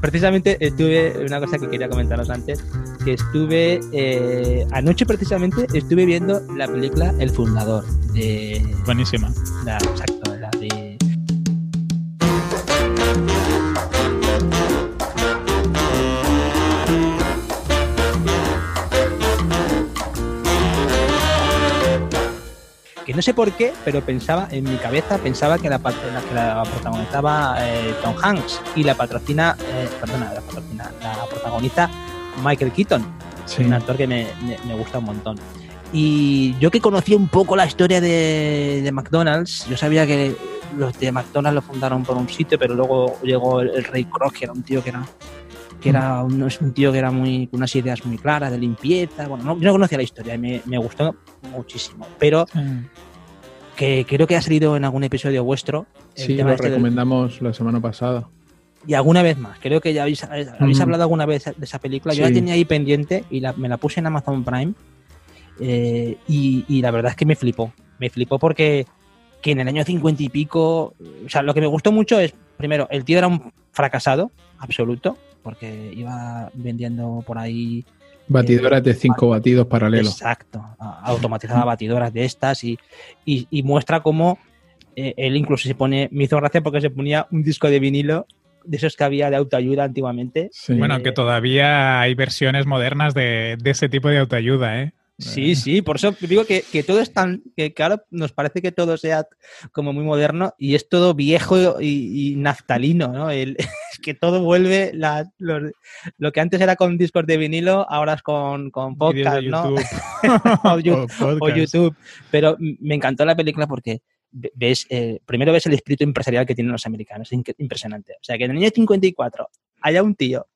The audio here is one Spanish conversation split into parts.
precisamente estuve, una cosa que quería comentaros antes, que estuve, eh, anoche precisamente estuve viendo la película El Fundador. De, Buenísima. La no sé por qué, pero pensaba, en mi cabeza pensaba que la, que la protagonizaba eh, Tom Hanks y la patrocina, eh, perdona, la patrocina, la protagoniza Michael Keaton, Sí. un actor que me, me- me gusta un montón. Y yo que conocía un poco la historia de, de McDonald's, yo sabía que los de McDonald's lo fundaron por un sitio, pero luego llegó el, el Ray Kroc, que era un tío que era que era un, es un tío que era muy con unas ideas muy claras de limpieza. Bueno, no, yo no conocía la historia y me, me gustó muchísimo. Pero Mm. Que creo que ha salido en algún episodio vuestro. Sí, lo este del- recomendamos la semana pasada. y alguna vez más. Creo que ya habéis, habéis Ujú. hablado alguna vez de esa película. Yo la tenía ahí pendiente y la- me la puse en Amazon Prime. eh, y, y la verdad es que me flipó. Me flipó porque que en el año 50 y pico. O sea, lo que me gustó mucho es, primero, el tío era un fracasado absoluto. Porque iba vendiendo por ahí Batidoras de cinco batidos paralelos. Exacto, a- automatizaba batidoras de estas y, y- y muestra cómo eh, él incluso se pone, me hizo gracia porque se ponía un disco de vinilo de esos que había de autoayuda antiguamente. Sí. Bueno, que todavía hay versiones modernas de, de ese tipo de autoayuda, ¿eh? Sí, sí, por eso digo que, que todo es tan, que claro, nos parece que todo sea como muy moderno y es todo viejo y, y naftalino, ¿no? El- es que todo vuelve, la- los- lo que antes era con discos de vinilo, ahora es con, con podcast, ¿no? O O. YouTube. Pero me encantó la película porque ve- ves, eh, primero ves el espíritu empresarial que tienen los americanos, es impresionante. O sea, que en el año 54 haya un tío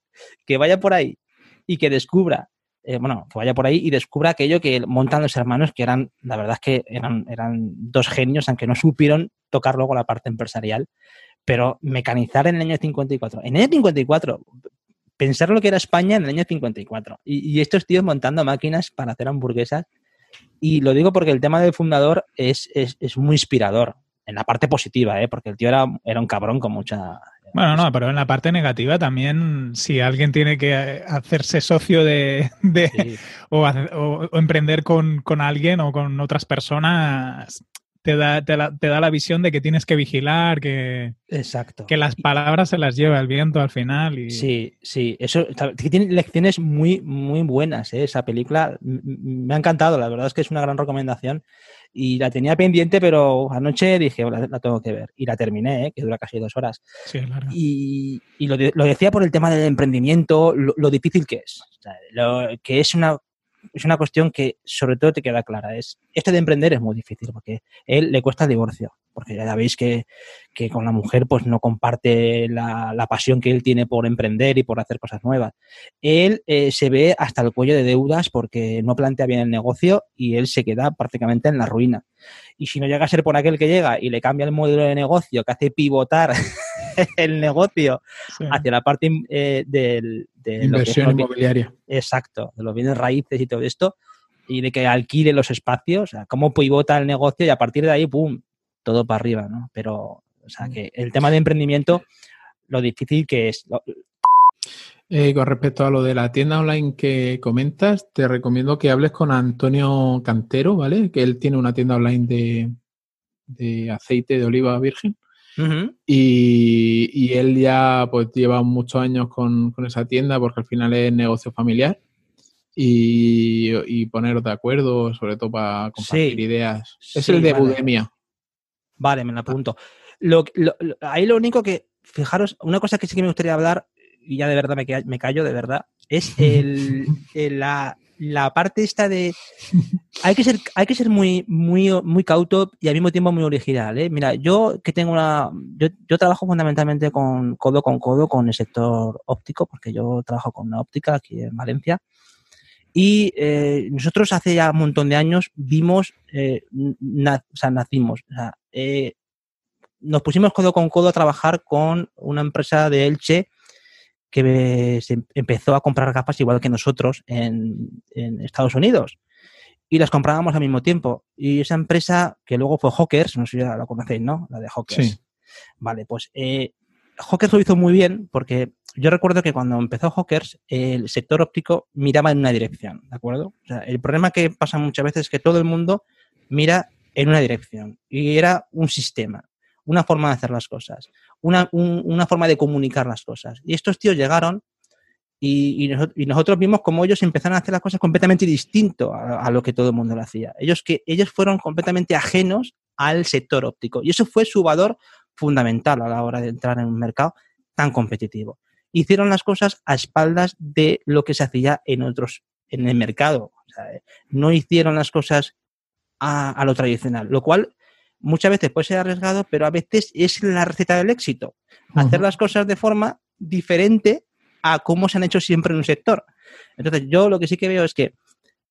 que vaya por ahí y que descubra, eh, bueno, que vaya por ahí y descubra aquello que montan los hermanos, que eran, la verdad es que eran, eran dos genios, aunque no supieron tocar luego la parte empresarial, pero mecanizar en el año 54. En el año 54, pensar lo que era España en el año 54. Y, y estos tíos montando máquinas para hacer hamburguesas. Y lo digo porque el tema del fundador es, es, es muy inspirador. En la parte positiva, ¿eh? porque el tío era, era un cabrón con mucha. Bueno, no, pero en la parte negativa también, si alguien tiene que hacerse socio de, de- Sí. o, o- o emprender con, con alguien o con otras personas, te da, te, la- te da la visión de que tienes que vigilar, que, Exacto. que las palabras se las lleva el viento al final. Y, Sí, sí, eso que tiene lecciones muy, muy buenas, ¿eh? esa película me ha encantado, la verdad es que es una gran recomendación y la tenía pendiente, pero anoche dije, la, la tengo que ver y la terminé, ¿eh? que dura casi dos horas. Sí, claro. Y, y lo, de- lo decía por el tema del emprendimiento, lo, lo difícil que es, O sea, lo- que es una, es una cuestión que sobre todo te queda clara, es esto de emprender es muy difícil porque él le cuesta el divorcio, porque ya veis que, que con la mujer pues no comparte la, la pasión que él tiene por emprender y por hacer cosas nuevas. Él eh, se ve hasta el cuello de deudas porque no plantea bien el negocio y él se queda prácticamente en la ruina. Y si no llega a ser por aquel que llega y le cambia el modelo de negocio que hace pivotar el negocio Sí. hacia la parte eh, del, de Inversión los inmobiliaria. Exacto, de los bienes raíces y todo esto, y de que alquile los espacios, o sea, cómo pivota el negocio y a partir de ahí, ¡pum!, todo para arriba, ¿no? Pero, o sea, que el tema de emprendimiento, lo difícil que es. Lo- Eh, con respecto a lo de la tienda online que comentas, te recomiendo que hables con Antonio Cantero, ¿vale? Que él tiene una tienda online de, de aceite de oliva virgen. Y, y él ya pues lleva muchos años con, con esa tienda porque al final es negocio familiar y, y poneros de acuerdo, sobre todo para compartir Sí. ideas. Es Sí, el de vale. Budemia. Vale, me lo apunto. Lo, lo- lo- ahí lo único que, fijaros, una cosa que sí que me gustaría hablar, y ya de verdad me, me callo, de verdad, es el, el- la, la parte esta de... Hay que ser, hay que ser muy, muy, muy cauto y al mismo tiempo muy original. ¿eh? Mira, yo que tengo una... Yo, trabajo fundamentalmente con codo con codo con el sector óptico, porque yo trabajo con una óptica aquí en Valencia. Y eh, nosotros hace ya un montón de años vimos, eh, o sea, nacimos, nos pusimos codo con codo a trabajar con una empresa de Elche que se empezó a comprar gafas igual que nosotros en, en Estados Unidos. Y las comprábamos al mismo tiempo. Y esa empresa, que luego fue Hawkers, no sé si ya la conocéis, ¿no? La de Hawkers. Sí. Vale, pues eh, Hawkers lo hizo muy bien porque yo recuerdo que cuando empezó Hawkers, el sector óptico miraba en una dirección, ¿de acuerdo? O sea, el problema que pasa muchas veces es que todo el mundo mira en una dirección y era un sistema, una forma de hacer las cosas, una, un- una forma de comunicar las cosas. Y estos tíos llegaron y, y noso- y nosotros vimos cómo ellos empezaron a hacer las cosas completamente distinto a, lo que todo el mundo lo hacía. Ellos, que, ellos fueron completamente ajenos al sector óptico y eso fue su valor fundamental a la hora de entrar en un mercado tan competitivo. Hicieron las cosas a espaldas de lo que se hacía en otros, en el mercado. Eh, no hicieron las cosas a lo tradicional, lo cual muchas veces puede ser arriesgado, pero a veces es la receta del éxito. Hacer las cosas de forma diferente a cómo se han hecho siempre en un sector. Entonces, yo lo que sí que veo es que,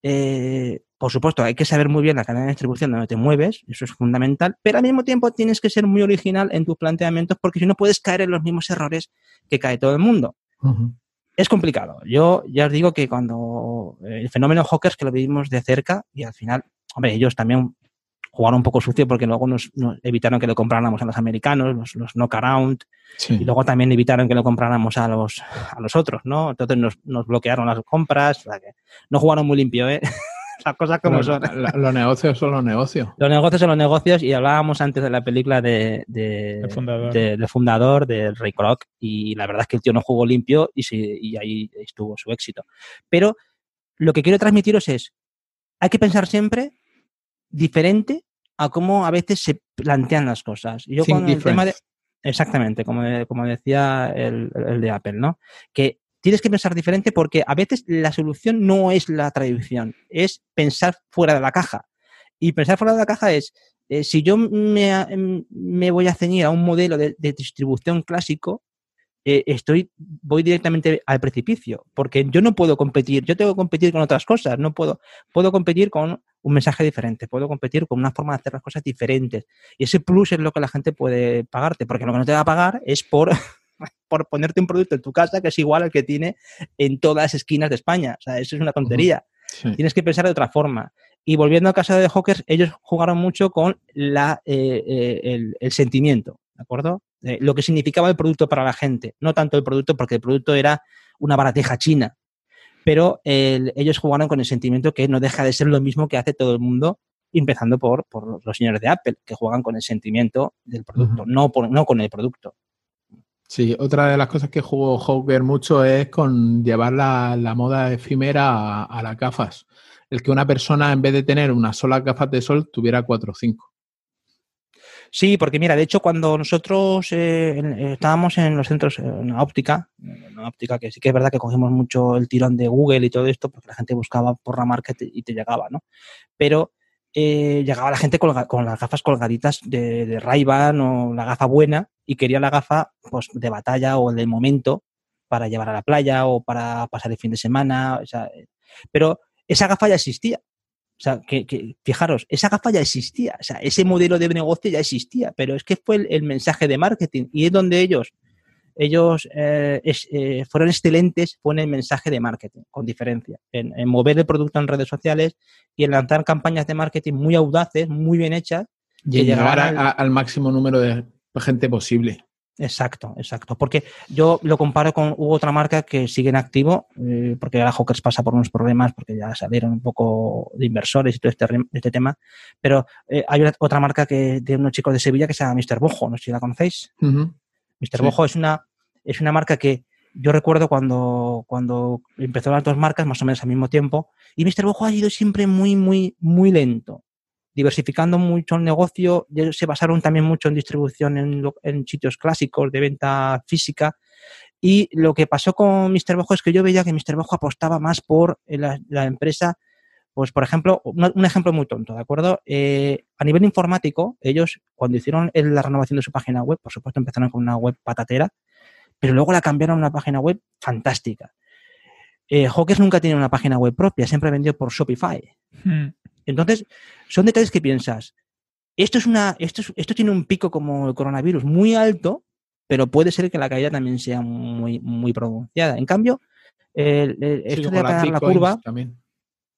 eh, por supuesto, hay que saber muy bien la cadena de distribución donde te mueves, eso es fundamental, pero al mismo tiempo tienes que ser muy original en tus planteamientos porque si no puedes caer en los mismos errores que cae todo el mundo. Es complicado. Yo ya os digo que cuando el fenómeno Hawkers que lo vivimos de cerca y al final, hombre, ellos también jugaron un poco sucio porque luego nos, nos evitaron que lo compráramos a los americanos, los, los knockaround, Sí. y luego también evitaron que lo compráramos a los, a los otros, ¿no? Entonces nos, nos bloquearon las compras, o sea que no jugaron muy limpio, ¿eh? Las cosas como son. la- los negocios son los negocios. Los negocios son los negocios y hablábamos antes de la película de, de, El fundador. de- del fundador, del Ray Kroc, y la verdad es que el tío no jugó limpio y, sí- y ahí estuvo su éxito. Pero lo que quiero transmitiros es, hay que pensar siempre diferente a cómo a veces se plantean las cosas. Y Yo Think con el tema de... Exactamente, como, como decía el, el de Apple, ¿no? Que tienes que pensar diferente porque a veces la solución no es la tradición, es pensar fuera de la caja. Y pensar fuera de la caja es, eh, si yo me, me voy a ceñir a un modelo de, de distribución clásico, eh, estoy, voy directamente al precipicio, porque yo no puedo competir, yo tengo que competir con otras cosas, no puedo, puedo competir con un mensaje diferente, puedo competir con una forma de hacer las cosas diferentes. Y ese plus es lo que la gente puede pagarte, porque lo que no te va a pagar es por, por ponerte un producto en tu casa que es igual al que tiene en todas las esquinas de España. O sea, eso es una tontería. Sí. Tienes que pensar de otra forma. Y volviendo al caso de Hawkers, ellos jugaron mucho con la, eh, eh, el, el sentimiento, ¿de acuerdo? Eh, lo que significaba el producto para la gente. No tanto el producto, porque el producto era una barateja china. Pero el- ellos jugaron con el sentimiento que no deja de ser lo mismo que hace todo el mundo, empezando por, por los señores de Apple, que juegan con el sentimiento del producto, no, por, no con el producto. Sí, otra de las cosas que jugó Hawker mucho es con llevar la, la moda efímera a, a las gafas. El que una persona, en vez de tener una sola gafas de sol, tuviera cuatro o cinco. Sí, porque mira, de hecho, cuando nosotros eh, eh, estábamos en los centros, eh, en la óptica, en la óptica que sí que es verdad que cogimos mucho el tirón de Google y todo esto, porque la gente buscaba por la marca y te, llegaba, ¿no? Pero eh, llegaba la gente con las gafas colgaditas de, de Ray-Ban o la gafa buena y quería la gafa pues, de batalla o de momento para llevar a la playa o para pasar el fin de semana. o sea, eh, pero esa gafa ya existía. O sea, que, que, fijaros, esa gafa ya existía, o sea, ese modelo de negocio ya existía, pero es que fue el, el mensaje de marketing y es donde ellos, ellos eh, es, eh, fueron excelentes, en el mensaje de marketing, con diferencia, en, en, mover el producto en redes sociales y en lanzar campañas de marketing muy audaces, muy bien hechas. Y llegar a, a, al máximo número de gente posible. Exacto, exacto. Porque yo lo comparo con hubo otra marca que sigue en activo, eh, porque ahora Hawkers pasa por unos problemas, porque ya salieron un poco de inversores y todo este, este tema. Pero eh, hay una, otra marca que de unos chicos de Sevilla que se llama Mr. Bojo, no sé si la conocéis. Uh -huh. Mr. Sí. Bojo es una, es una marca que yo recuerdo cuando, cuando empezó las dos marcas, más o menos al mismo tiempo, y Mr. Bojo ha ido siempre muy, muy, muy lento diversificando mucho el negocio, se basaron también mucho en distribución en, sitios clásicos de venta física. Y lo que pasó con Mr. Bojo es que yo veía que Mr. Bojo apostaba más por la, la empresa, pues por ejemplo, un, ejemplo muy tonto, ¿de acuerdo? Eh, a nivel informático, ellos cuando hicieron la renovación de su página web, por supuesto empezaron con una web patatera, pero luego la cambiaron a una página web fantástica. Eh, nunca tiene una página web propia, siempre vendió por Shopify. Hmm. Entonces, son detalles que piensas, esto es una, esto, es, esto tiene un pico como el coronavirus muy alto, pero puede ser que la caída también sea muy, muy pronunciada. En cambio, el, el, esto de aplanar la, la curva. También.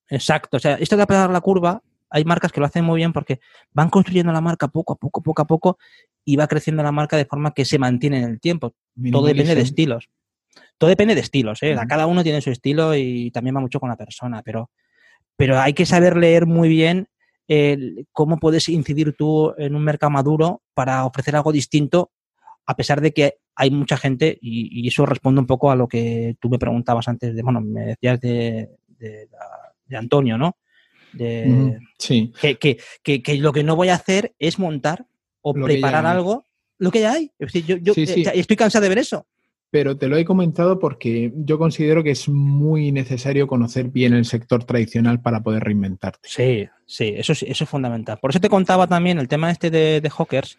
Exacto, o sea, esto de aplanar la curva hay marcas que lo hacen muy bien porque van construyendo la marca poco a poco, poco a poco, y va creciendo la marca de forma que se mantiene en el tiempo. Todo depende de estilos. Todo depende de estilos, ¿eh? Cada uno tiene su estilo y también va mucho con la persona, pero, pero hay que saber leer muy bien cómo puedes incidir tú en un mercado maduro para ofrecer algo distinto, a pesar de que hay mucha gente, y, eso responde un poco a lo que tú me preguntabas antes, de, bueno, me decías de, de, Antonio, ¿no? De, sí. Que, que, que, lo que no voy a hacer es montar o preparar algo, lo que ya hay. yo, yo eh, estoy cansado de ver eso pero te lo he comentado porque yo considero que es muy necesario conocer bien el sector tradicional para poder reinventarte. Sí, sí, eso, eso es fundamental. Por eso te contaba también el tema este de, de Hawkers,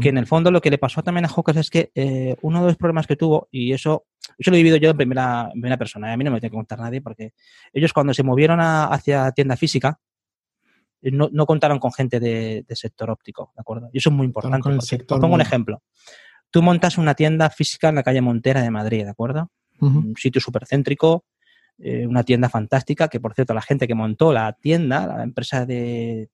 que en el fondo lo que le pasó también a Hawkers es que eh, uno de los problemas que tuvo, y eso, eso lo he vivido yo en primera, primera persona, ¿eh? a mí no me tiene que contar nadie, porque ellos cuando se movieron hacia tienda física, eh, no, no, contaron con gente de, sector óptico, ¿de acuerdo? Y eso es muy importante. pongo un ejemplo. Tú montas una tienda física en la calle Montera de Madrid, ¿de acuerdo? Un sitio súper céntrico, eh, una tienda fantástica, que por cierto, la gente que montó la tienda, la empresa de,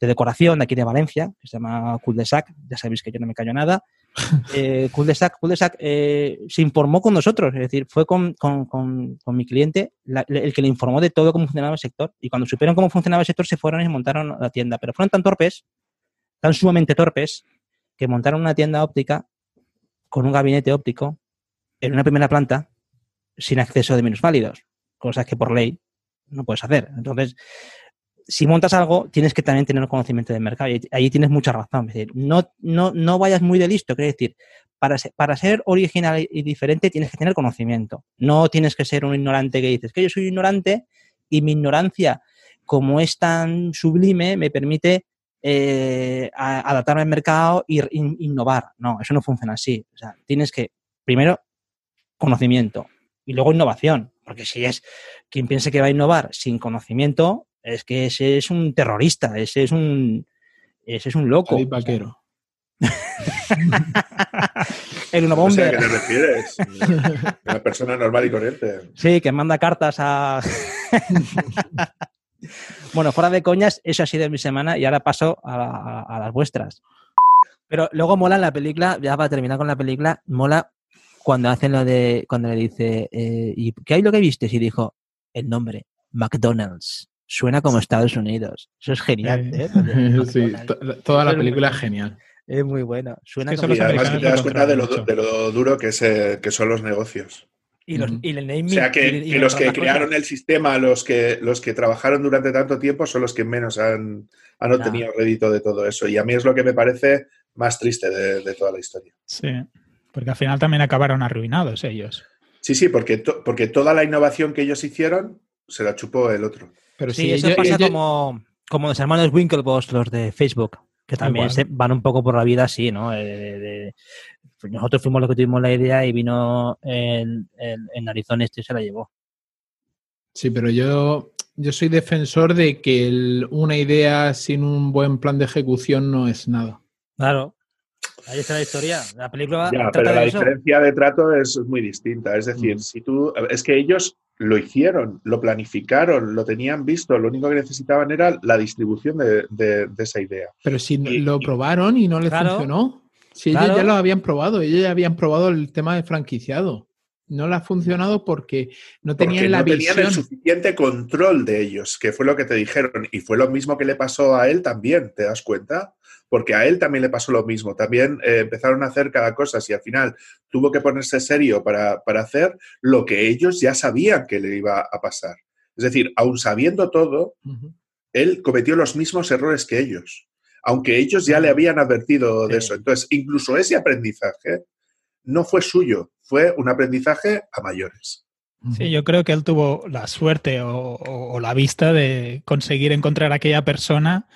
decoración de aquí de Valencia, que se llama Cul de Sac, ya sabéis que yo no me callo nada, eh, Cul de Sac, Cul de Sac eh, se informó con nosotros, es decir, fue con, mi cliente el que le informó de todo cómo funcionaba el sector. Y cuando supieron cómo funcionaba el sector, se fueron y montaron la tienda. Pero fueron tan torpes, tan sumamente torpes, que montaron una tienda óptica con un gabinete óptico en una primera planta sin acceso de minusválidos, cosas que por ley no puedes hacer. Entonces, si montas algo, tienes que también tener conocimiento del mercado. Y ahí tienes mucha razón. Es decir, no, no, no vayas muy de listo. Quiere decir, para para ser original y diferente tienes que tener conocimiento. No tienes que ser un ignorante que dices que yo soy ignorante y mi ignorancia, como es tan sublime, me permite eh, adaptarme al mercado e innovar. No, eso no funciona así. O sea, tienes que, primero, conocimiento y luego innovación. Porque si es quien piense que va a innovar sin conocimiento, es que ese es un terrorista, ese es un, ese es un loco. vaquero. el no sé a qué te refieres. Una persona normal y corriente. Sí, que manda cartas a. Bueno, fuera de coñas, eso ha sido mi semana y ahora paso a, las vuestras. Pero luego mola en la película, ya para terminar con la película, mola cuando hacen lo de, cuando le dice, eh, ¿y qué hay lo que viste? Y dijo, el nombre, McDonald's. Suena como Estados Unidos. Eso es genial. ¿eh? Sí, toda la película es genial. Es muy bueno. Suena como... Y además que te das cuenta de lo, duro que, es, eh, que son los negocios. Y, los, y el naming, o sea, que, los que crearon el sistema, los que, los que trabajaron durante tanto tiempo, son los que menos han, han obtenido rédito de todo eso. Y a mí es lo que me parece más triste de, toda la historia. Sí, porque al final también acabaron arruinados ellos. Sí, sí, porque, porque toda la innovación que ellos hicieron se la chupó el otro. Pero sí, eso pasa como, como los hermanos Winklevoss, los de Facebook, que también se van un poco por la vida así, ¿no? de, pues nosotros fuimos los que tuvimos la idea y vino en, en, Arizona este se la llevó. Sí, pero yo, yo soy defensor de que una idea sin un buen plan de ejecución no es nada. Claro. Ahí está la historia. La película. Ya, pero la diferencia de trato es muy distinta. Es decir, mm. si tú. Es que ellos lo hicieron, lo planificaron, lo tenían visto. Lo único que necesitaban era la distribución de, esa idea. Pero si lo probaron y no les funcionó. Sí, ellos ya lo habían probado, ellos ya habían probado el tema de franquiciado. No le ha funcionado porque no tenían la no tenían el suficiente control de ellos, que fue lo que te dijeron. Y fue lo mismo que le pasó a él también, ¿te das cuenta? Porque a él también le pasó lo mismo. También eh, empezaron a hacer cada cosa y al final tuvo que ponerse serio para, hacer lo que ellos ya sabían que le iba a pasar. Es decir, aun sabiendo todo, él cometió los mismos errores que ellos aunque ellos ya le habían advertido de eso. Entonces, incluso ese aprendizaje no fue suyo, fue un aprendizaje a mayores. Sí, yo creo que él tuvo la suerte o, la vista de conseguir encontrar a aquella persona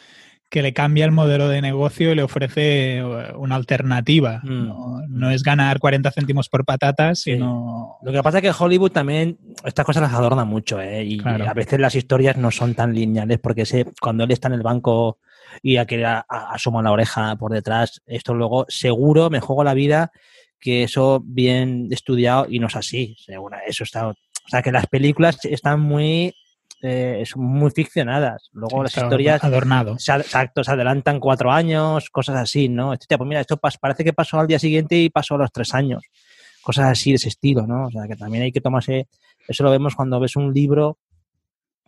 que le cambia el modelo de negocio y le ofrece eh, una alternativa. Mm. No, es ganar 40 céntimos por patatas, sino... Lo que pasa es que Hollywood también estas cosas las adorna mucho, ¿eh? y a veces las historias no son tan lineales, porque sé, cuando él está en el banco y a que asoma la oreja por detrás. Esto luego seguro me juego la vida que eso bien estudiado y no es así. Seguro, eso está. O sea, que las películas están muy eh, son muy ficcionadas. Luego las historias Adornado. se, exacto, se adelantan cuatro años, cosas así, ¿no? Hostia, pues mira, esto parece que pasó al día siguiente y pasó a los tres años. Cosas así de ese estilo, ¿no? O sea, que también hay que tomarse. Eso lo vemos cuando ves un libro.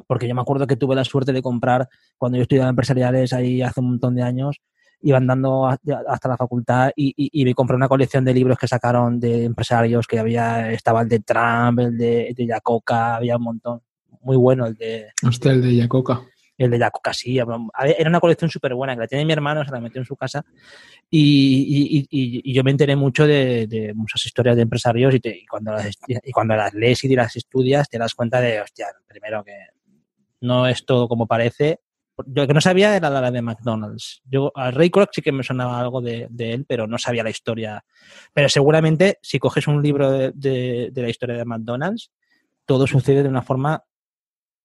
Porque yo me acuerdo que tuve la suerte de comprar, cuando yo estudiaba empresariales ahí hace un montón de años, iba andando a- hasta la facultad y, y- y me compré una colección de libros que sacaron de empresarios, que había, estaba el de Trump, el de, de Yacoca, había un montón. Muy bueno el de, Hostia, el de Yacoca. el de Yacoca, sí. Era una colección súper buena, que la tiene mi hermano, se la metió en su casa. Y, y- yo me enteré mucho de, de muchas historias de empresarios y, te- y cuando las, y cuando las lees y las estudias te das cuenta de, hostia, primero que no es todo como parece. Yo que no sabía era la de McDonald's. Yo a Ray Kroc sí que me sonaba algo de, de él, pero no sabía la historia. Pero seguramente si coges un libro de, de- de la historia de McDonald's, todo sucede de una forma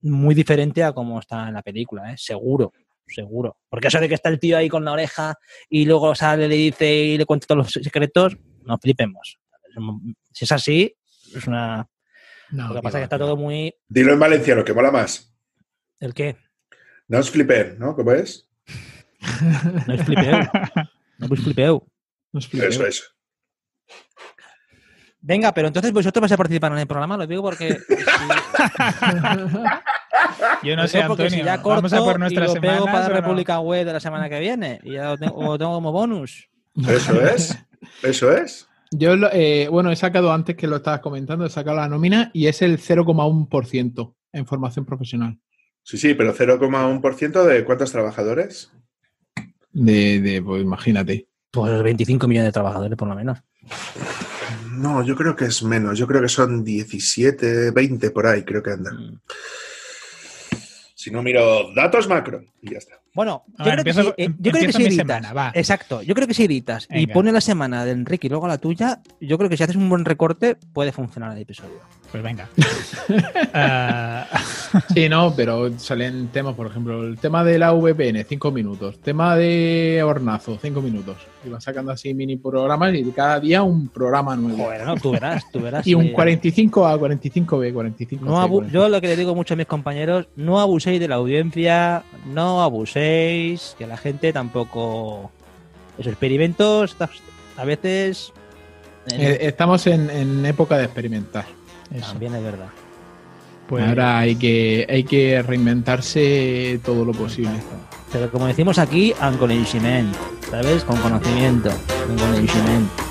muy diferente a como está en la película, ¿eh? seguro, seguro. Porque eso de que está el tío ahí con la oreja y luego sale, le dice y le cuenta todos los secretos, no flipemos. Si es así, es una... No, Lo que pasa es que está todo muy... Dilo en valenciano, que mola más. ¿El qué? No os flipen, ¿no? ¿Cómo es? No es flipeu. No es flipeu. No. Eso es. Venga, pero entonces vosotros vais a participar en el programa, lo digo porque... Yo no sé, Antonio. si ya corto Vamos a por y nuestras lo pego semanas. para ¿o no? República Web de la semana que viene y ya lo tengo, lo tengo como bonus. Eso es. Eso es. Yo, lo- eh, bueno, he sacado antes que lo estabas comentando, he sacado la nómina y es el 0,1% en formación profesional. Sí, sí, pero 0,1% de cuántos trabajadores? De, de, pues imagínate. Pues 25 millones de trabajadores por lo menos. No, yo creo que es menos. Yo creo que son 17, 20 por ahí, creo que andan. Mm. Si no miro datos macro y ya está. Bueno, A yo ver, creo que empiezo- sí, eh, yo creo que si mi editas, semana, va. exacto, yo creo que si editas y pones la semana de Enrique y luego la tuya, yo creo que si haces un buen recorte puede funcionar el episodio. Pues venga. Ah, Sí, no, pero salen temas, por ejemplo, el tema de la VPN, 5 minutos. Tema de hornazo, 5 minutos. Y vas sacando así mini programas y cada día un programa nuevo. Joder, no, tú verás, tú verás. y un eh, 45 a 45B, 45 no C, abu- 45. yo lo que le digo mucho a mis compañeros, no abuséis de la audiencia, no abuséis, que la gente tampoco... Esos experimentos a veces... eh, estamos en, en época de experimentar. eso. también es verdad. Pues, Ahora hay que, hay que reinventarse todo lo posible. Pero como decimos aquí, con conocimiento, ¿sabes? Con conocimiento, con conocimiento.